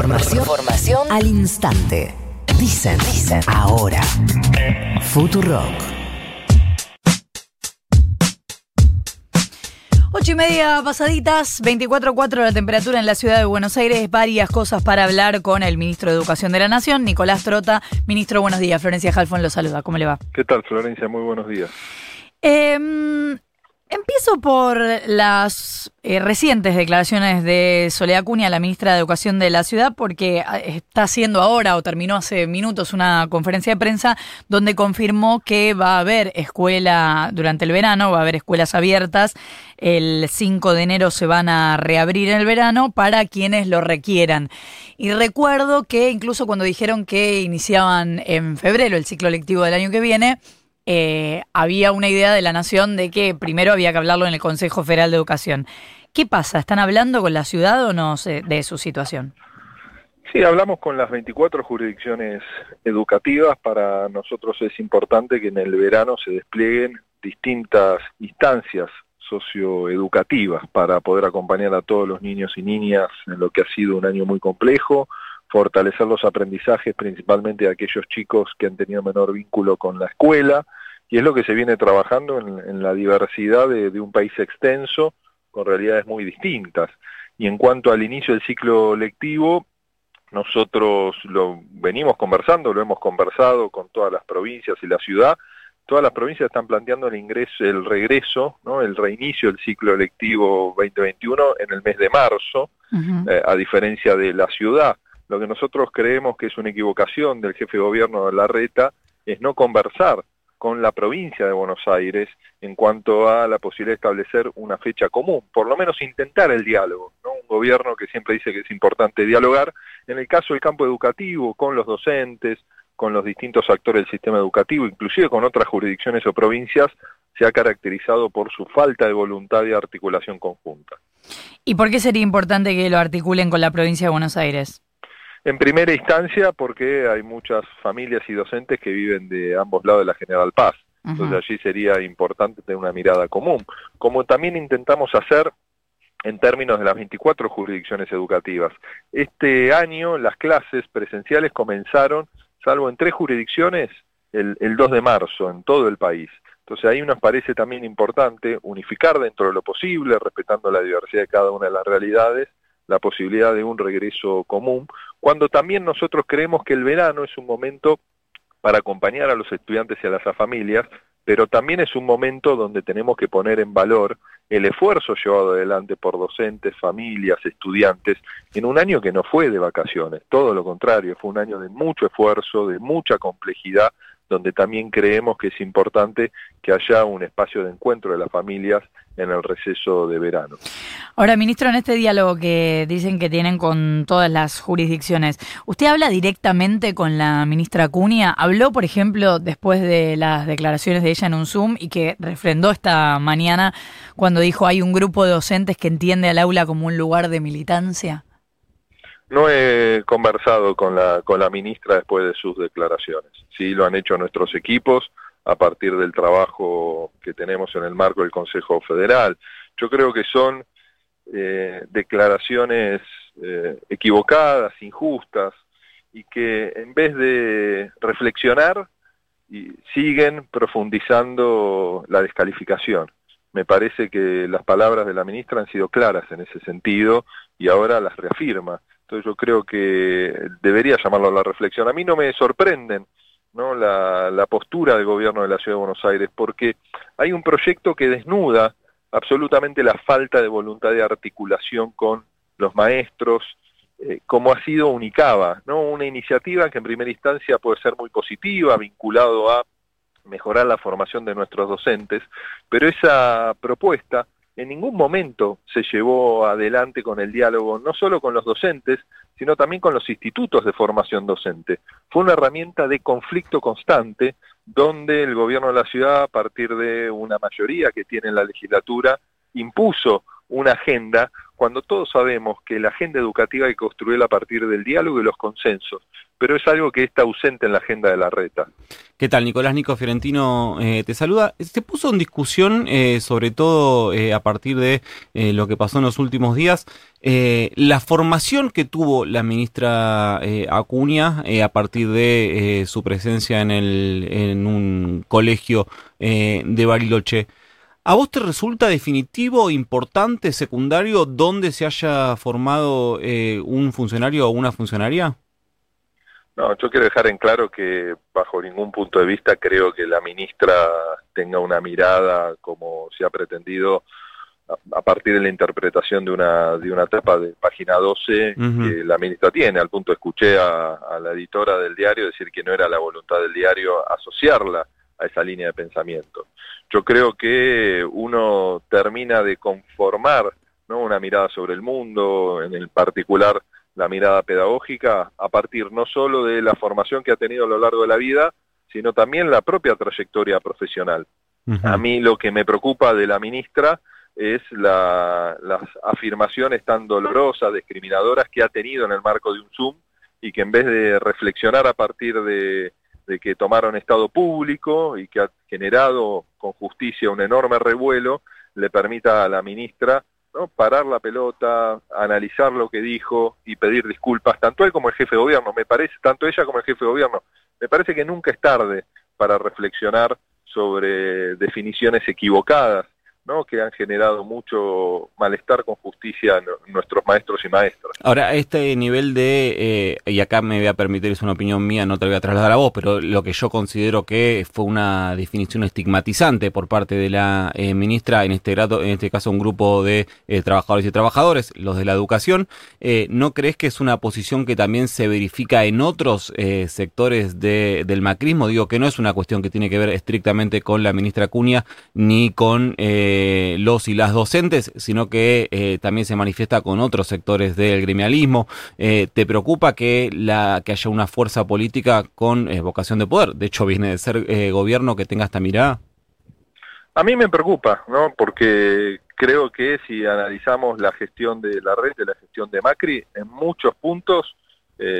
Información, información al instante. Dicen, dicen, ahora. Futurock. Ocho y media pasaditas, 24.4 la temperatura en la ciudad de Buenos Aires. Varias cosas para hablar con el ministro de Educación de la Nación, Nicolás Trota. Ministro, buenos días. Florencia Jalfón lo saluda. ¿Cómo le va? ¿Qué tal, Florencia? Muy buenos días. Eh, Empiezo por las eh, recientes declaraciones de Soledad Cunha, la ministra de Educación de la ciudad, porque ah, está haciendo ahora o terminó hace minutos una conferencia de prensa donde confirmó que va a haber escuela durante el verano, va a haber escuelas abiertas. El 5 de enero se van a reabrir en el verano para quienes lo requieran. Y recuerdo que incluso cuando dijeron que iniciaban en febrero el ciclo lectivo del año que viene, eh, había una idea de la Nación de que primero había que hablarlo en el Consejo Federal de Educación. ¿Qué pasa? ¿Están hablando con la ciudad o no de su situación? Sí, hablamos con las 24 jurisdicciones educativas. Para nosotros es importante que en el verano se desplieguen distintas instancias socioeducativas para poder acompañar a todos los niños y niñas en lo que ha sido un año muy complejo, fortalecer los aprendizajes principalmente de aquellos chicos que han tenido menor vínculo con la escuela, y es lo que se viene trabajando en, la diversidad de, un país extenso, con realidades muy distintas. Y en cuanto al inicio del ciclo lectivo, nosotros lo venimos conversando, lo hemos conversado con todas las provincias y la ciudad. Todas las provincias están planteando el ingreso, el regreso, ¿no? el reinicio del ciclo lectivo 2021 en el mes de marzo, eh, a diferencia de la ciudad. Lo que nosotros creemos que es una equivocación del jefe de gobierno de la RETA es no conversar con la provincia de Buenos Aires en cuanto a la posibilidad de establecer una fecha común, por lo menos intentar el diálogo, ¿no? Un gobierno que siempre dice que es importante dialogar, en el caso del campo educativo, con los docentes, con los distintos actores del sistema educativo, inclusive con otras jurisdicciones o provincias, se ha caracterizado por su falta de voluntad y articulación conjunta. ¿Y por qué sería importante que lo articulen con la provincia de Buenos Aires? En primera instancia, porque hay muchas familias y docentes que viven de ambos lados de la General Paz. Entonces allí sería importante tener una mirada común. Como también intentamos hacer en términos de las 24 jurisdicciones educativas. Este año las clases presenciales comenzaron, salvo en tres jurisdicciones, el, el 2 de marzo en todo el país. Entonces ahí nos parece también importante unificar dentro de lo posible, respetando la diversidad de cada una de las realidades, la posibilidad de un regreso común, cuando también nosotros creemos que el verano es un momento para acompañar a los estudiantes y a las familias, pero también es un momento donde tenemos que poner en valor el esfuerzo llevado adelante por docentes, familias, estudiantes, en un año que no fue de vacaciones, todo lo contrario, fue un año de mucho esfuerzo, de mucha complejidad, donde también creemos que es importante que haya un espacio de encuentro de las familias en el receso de verano. Ahora, ministro, en este diálogo que dicen que tienen con todas las jurisdicciones, ¿usted habla directamente con la ministra Cunha? ¿Habló, por ejemplo, después de las declaraciones de ella en un Zoom y que refrendó esta mañana cuando dijo hay un grupo de docentes que entiende al aula como un lugar de militancia? No he conversado con la, con la ministra después de sus declaraciones. Sí, lo han hecho nuestros equipos a partir del trabajo que tenemos en el marco del Consejo Federal. Yo creo que son eh, declaraciones eh, equivocadas, injustas, y que en vez de reflexionar, y siguen profundizando la descalificación. Me parece que las palabras de la ministra han sido claras en ese sentido y ahora las reafirma. Entonces yo creo que debería llamarlo a la reflexión. A mí no me sorprenden ¿no? La, la, postura del gobierno de la Ciudad de Buenos Aires, porque hay un proyecto que desnuda absolutamente la falta de voluntad de articulación con los maestros, eh, como ha sido Unicaba, ¿no? una iniciativa que en primera instancia puede ser muy positiva, vinculado a mejorar la formación de nuestros docentes, pero esa propuesta en ningún momento se llevó adelante con el diálogo, no solo con los docentes, sino también con los institutos de formación docente. Fue una herramienta de conflicto constante donde el gobierno de la ciudad, a partir de una mayoría que tiene en la legislatura, impuso una agenda cuando todos sabemos que la agenda educativa hay que construirla a partir del diálogo y los consensos, pero es algo que está ausente en la agenda de la reta. ¿Qué tal? Nicolás Nico Fiorentino eh, te saluda. Se puso en discusión, eh, sobre todo eh, a partir de lo que pasó en los últimos días, la formación que tuvo la ministra Acuña a partir de su presencia en, el, en un colegio de Bariloche. ¿A vos te resulta definitivo, importante, secundario, donde se haya formado un funcionario o una funcionaria? No, yo quiero dejar en claro que bajo ningún punto de vista creo que la ministra tenga una mirada como se ha pretendido a, partir de la interpretación de una de una etapa de página 12 que la ministra tiene. Al punto escuché a, a, la editora del diario decir que no era la voluntad del diario asociarla a esa línea de pensamiento. Yo creo que uno termina de conformar ¿no? una mirada sobre el mundo, en el particular la mirada pedagógica a partir no solo de la formación que ha tenido a lo largo de la vida, sino también la propia trayectoria profesional. A mí lo que me preocupa de la ministra es las afirmaciones tan dolorosas, discriminadoras que ha tenido en el marco de un Zoom y que en vez de reflexionar a partir de, de que tomaron estado público y que ha generado con justicia un enorme revuelo, le permita a la ministra ¿no? parar la pelota, analizar lo que dijo y pedir disculpas, tanto él como el jefe de gobierno, me parece, tanto ella como el jefe de gobierno, me parece que nunca es tarde para reflexionar sobre definiciones equivocadas que han generado mucho malestar con justicia nuestros maestros y maestras. Ahora, este nivel de, eh, y acá me voy a permitir, es una opinión mía, no te voy a trasladar a vos, pero lo que yo considero que fue una definición estigmatizante por parte de la eh, ministra, en este, grado, en este caso un grupo de eh, trabajadores y trabajadores, los de la educación, ¿no crees que es una posición que también se verifica en otros sectores de, del macrismo? Digo que no es una cuestión que tiene que ver estrictamente con la ministra Cunha ni con... Eh, los y las docentes, sino que eh, también se manifiesta con otros sectores del gremialismo. Eh, ¿Te preocupa que, la, que haya una fuerza política con vocación de poder? De hecho, viene de ser gobierno que tenga esta mirada. A mí me preocupa, ¿no? Porque creo que si analizamos la gestión de la red, de la gestión de Macri, en muchos puntos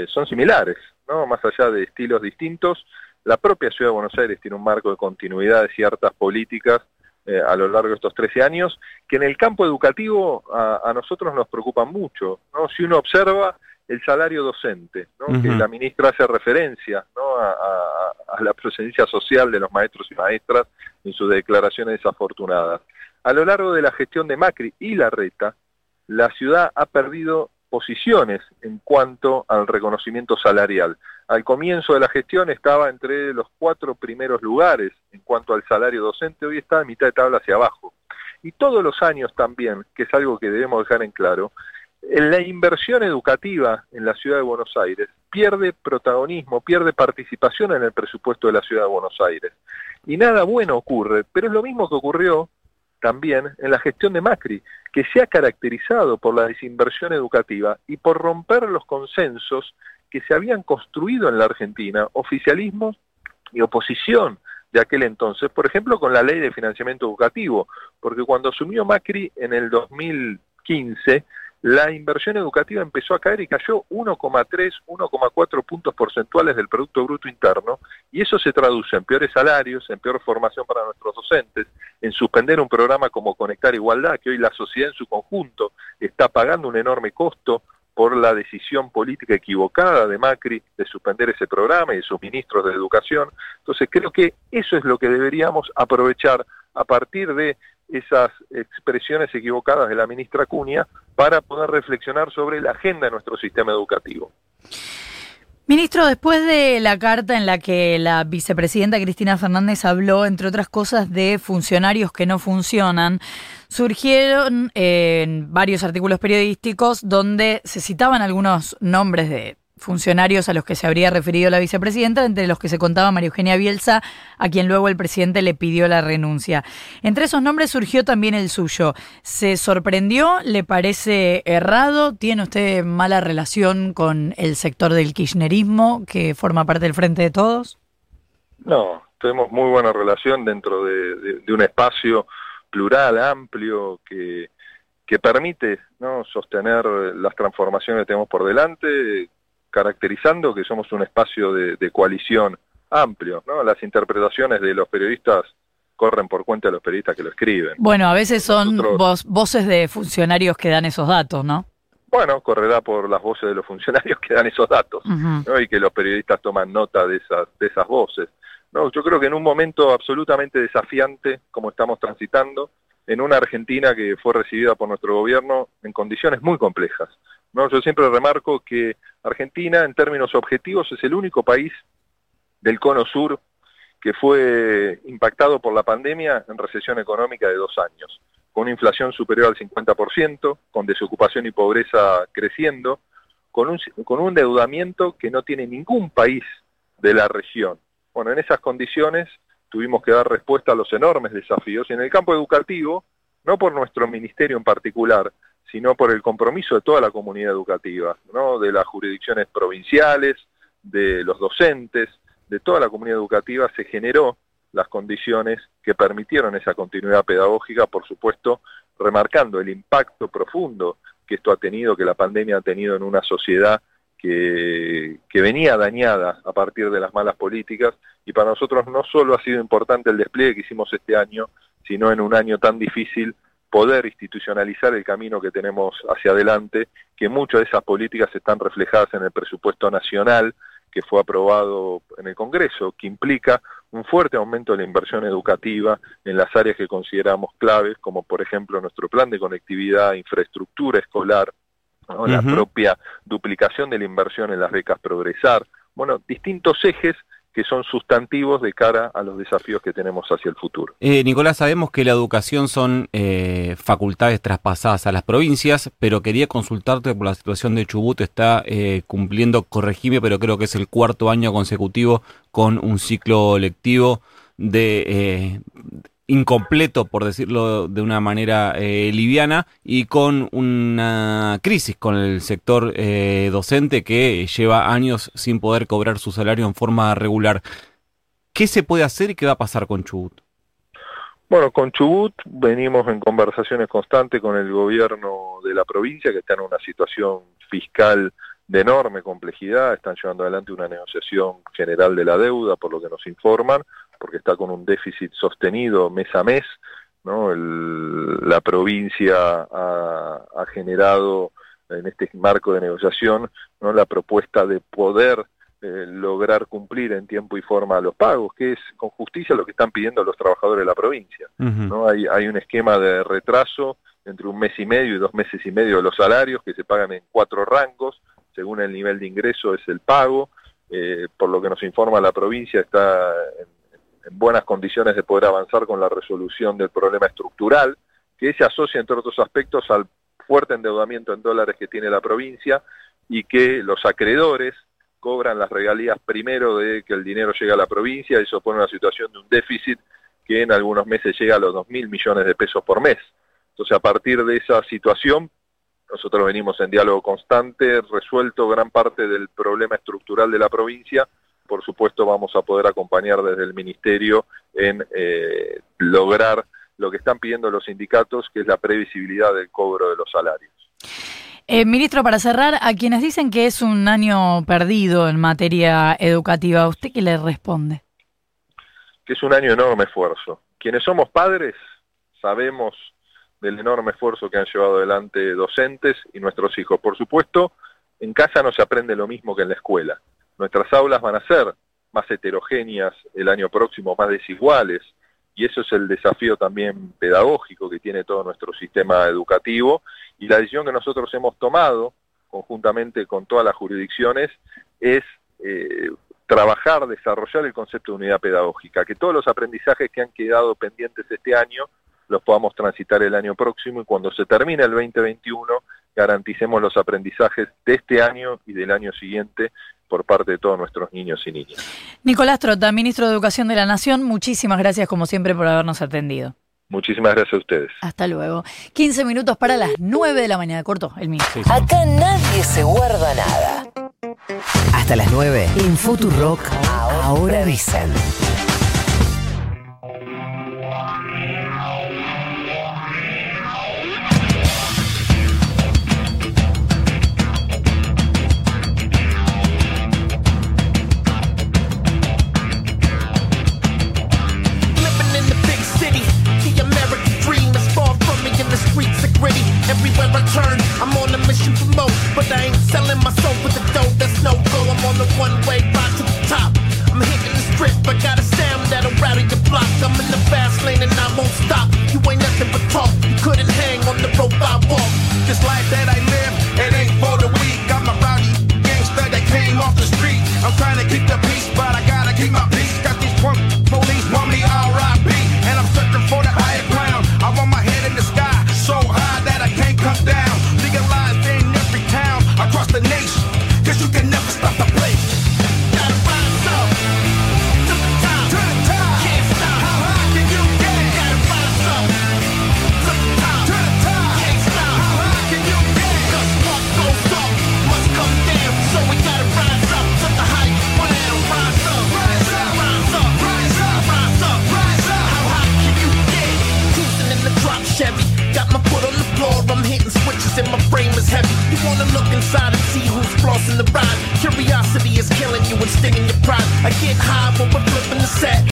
son similares, ¿no? Más allá de estilos distintos, la propia Ciudad de Buenos Aires tiene un marco de continuidad de ciertas políticas eh, a lo largo de estos 13 años, que en el campo educativo a, nosotros nos preocupa mucho. ¿no? Si uno observa el salario docente, ¿no? que la ministra hace referencia ¿no? a, a, la presencia social de los maestros y maestras en sus declaraciones desafortunadas. A lo largo de la gestión de Macri y la reta, la ciudad ha perdido posiciones en cuanto al reconocimiento salarial. Al comienzo de la gestión estaba entre los cuatro primeros lugares en cuanto al salario docente, hoy está a mitad de tabla hacia abajo. Y todos los años también, que es algo que debemos dejar en claro, la inversión educativa en la ciudad de Buenos Aires pierde protagonismo, pierde participación en el presupuesto de la ciudad de Buenos Aires. Y nada bueno ocurre, pero es lo mismo que ocurrió también en la gestión de Macri, que se ha caracterizado por la desinversión educativa y por romper los consensos que se habían construido en la Argentina, oficialismo y oposición de aquel entonces, por ejemplo, con la ley de financiamiento educativo, porque cuando asumió Macri en el 2015, la inversión educativa empezó a caer y cayó 1,3, 1,4 puntos porcentuales del Producto Bruto Interno, y eso se traduce en peores salarios, en peor formación para nuestros docentes, en suspender un programa como Conectar Igualdad, que hoy la sociedad en su conjunto está pagando un enorme costo por la decisión política equivocada de Macri de suspender ese programa y de sus ministros de educación. Entonces creo que eso es lo que deberíamos aprovechar a partir de esas expresiones equivocadas de la ministra Cunha para poder reflexionar sobre la agenda de nuestro sistema educativo. Ministro, después de la carta en la que la vicepresidenta Cristina Fernández habló, entre otras cosas, de funcionarios que no funcionan, surgieron en varios artículos periodísticos donde se citaban algunos nombres de funcionarios a los que se habría referido la vicepresidenta, entre los que se contaba María Eugenia Bielsa, a quien luego el presidente le pidió la renuncia. Entre esos nombres surgió también el suyo. ¿Se sorprendió? ¿Le parece errado? ¿Tiene usted mala relación con el sector del kirchnerismo que forma parte del Frente de Todos? No, tenemos muy buena relación dentro de, un espacio plural, amplio, que que permite ¿no? sostener las transformaciones que tenemos por delante, caracterizando que somos un espacio de, coalición amplio. ¿no? Las interpretaciones de los periodistas corren por cuenta de los periodistas que lo escriben. Bueno, a veces son voces de funcionarios que dan esos datos, ¿no? Bueno, correrá por las voces de los funcionarios que dan esos datos ¿no? y que los periodistas toman nota de esas, de esas voces. No, yo creo que en un momento absolutamente desafiante, como estamos transitando, en una Argentina que fue recibida por nuestro gobierno en condiciones muy complejas. ¿No? Yo siempre remarco que Argentina, en términos objetivos, es el único país del cono sur que fue impactado por la pandemia en recesión económica de dos años, con una inflación superior al 50%, con desocupación y pobreza creciendo, con un, con un endeudamiento que no tiene ningún país de la región. Bueno, en esas condiciones tuvimos que dar respuesta a los enormes desafíos y en el campo educativo, no por nuestro ministerio en particular, sino por el compromiso de toda la comunidad educativa, ¿no? de las jurisdicciones provinciales, de los docentes, de toda la comunidad educativa, se generó las condiciones que permitieron esa continuidad pedagógica, por supuesto, remarcando el impacto profundo que esto ha tenido, que la pandemia ha tenido en una sociedad que, venía dañada a partir de las malas políticas y para nosotros no solo ha sido importante el despliegue que hicimos este año, sino en un año tan difícil poder institucionalizar el camino que tenemos hacia adelante, que muchas de esas políticas están reflejadas en el presupuesto nacional que fue aprobado en el Congreso, que implica un fuerte aumento de la inversión educativa en las áreas que consideramos claves, como por ejemplo nuestro plan de conectividad, infraestructura escolar, la propia duplicación de la inversión en las becas Progresar, bueno, distintos ejes que son sustantivos de cara a los desafíos que tenemos hacia el futuro. Eh, Nicolás, sabemos que la educación son eh, facultades traspasadas a las provincias, pero quería consultarte por la situación de Chubut, está eh, cumpliendo, corregime, pero creo que es el cuarto año consecutivo con un ciclo lectivo de incompleto, por decirlo de una manera eh, liviana, y con una crisis con el sector eh, docente que lleva años sin poder cobrar su salario en forma regular. ¿Qué se puede hacer y qué va a pasar con Chubut? Bueno, con Chubut venimos en conversaciones constantes con el gobierno de la provincia, que está en una situación fiscal de enorme complejidad, están llevando adelante una negociación general de la deuda, por lo que nos informan, porque está con un déficit sostenido mes a mes, ¿no? la provincia ha, generado en este marco de negociación ¿no? la propuesta de poder eh, lograr cumplir en tiempo y forma los pagos, que es con justicia lo que están pidiendo los trabajadores de la provincia. ¿no? Hay, hay un esquema de retraso entre un mes y medio y dos meses y medio de los salarios que se pagan en cuatro rangos, según el nivel de ingreso es el pago, eh, por lo que nos informa la provincia está en en buenas condiciones de poder avanzar con la resolución del problema estructural, que se asocia, entre otros aspectos, al fuerte endeudamiento en dólares que tiene la provincia y que los acreedores cobran las regalías primero de que el dinero llega a la provincia y eso pone una situación de un déficit que en algunos meses llega a los dos mil millones de pesos por mes. Entonces, a partir de esa situación, nosotros venimos en diálogo constante, resuelto gran parte del problema estructural de la provincia, por supuesto vamos a poder acompañar desde el Ministerio en eh, lograr lo que están pidiendo los sindicatos, que es la previsibilidad del cobro de los salarios. Eh, ministro, para cerrar, a quienes dicen que es un año perdido en materia educativa, ¿usted qué le responde? Que es un año de enorme esfuerzo. Quienes somos padres sabemos del enorme esfuerzo que han llevado adelante docentes y nuestros hijos. Por supuesto, en casa no se aprende lo mismo que en la escuela. Nuestras aulas van a ser más heterogéneas el año próximo, más desiguales, y eso es el desafío también pedagógico que tiene todo nuestro sistema educativo, y la decisión que nosotros hemos tomado, conjuntamente con todas las jurisdicciones, es eh, trabajar, desarrollar el concepto de unidad pedagógica, que todos los aprendizajes que han quedado pendientes este año los podamos transitar el año próximo y cuando se termine el 2021 garanticemos los aprendizajes de este año y del año siguiente por parte de todos nuestros niños y niñas. Nicolás Trota, ministro de Educación de la Nación, muchísimas gracias como siempre por habernos atendido. Muchísimas gracias a ustedes. Hasta luego. 15 minutos para las 9 de la mañana. Corto el mío. Acá nadie se guarda nada. Hasta las 9 en Futurock. Ahora dicen.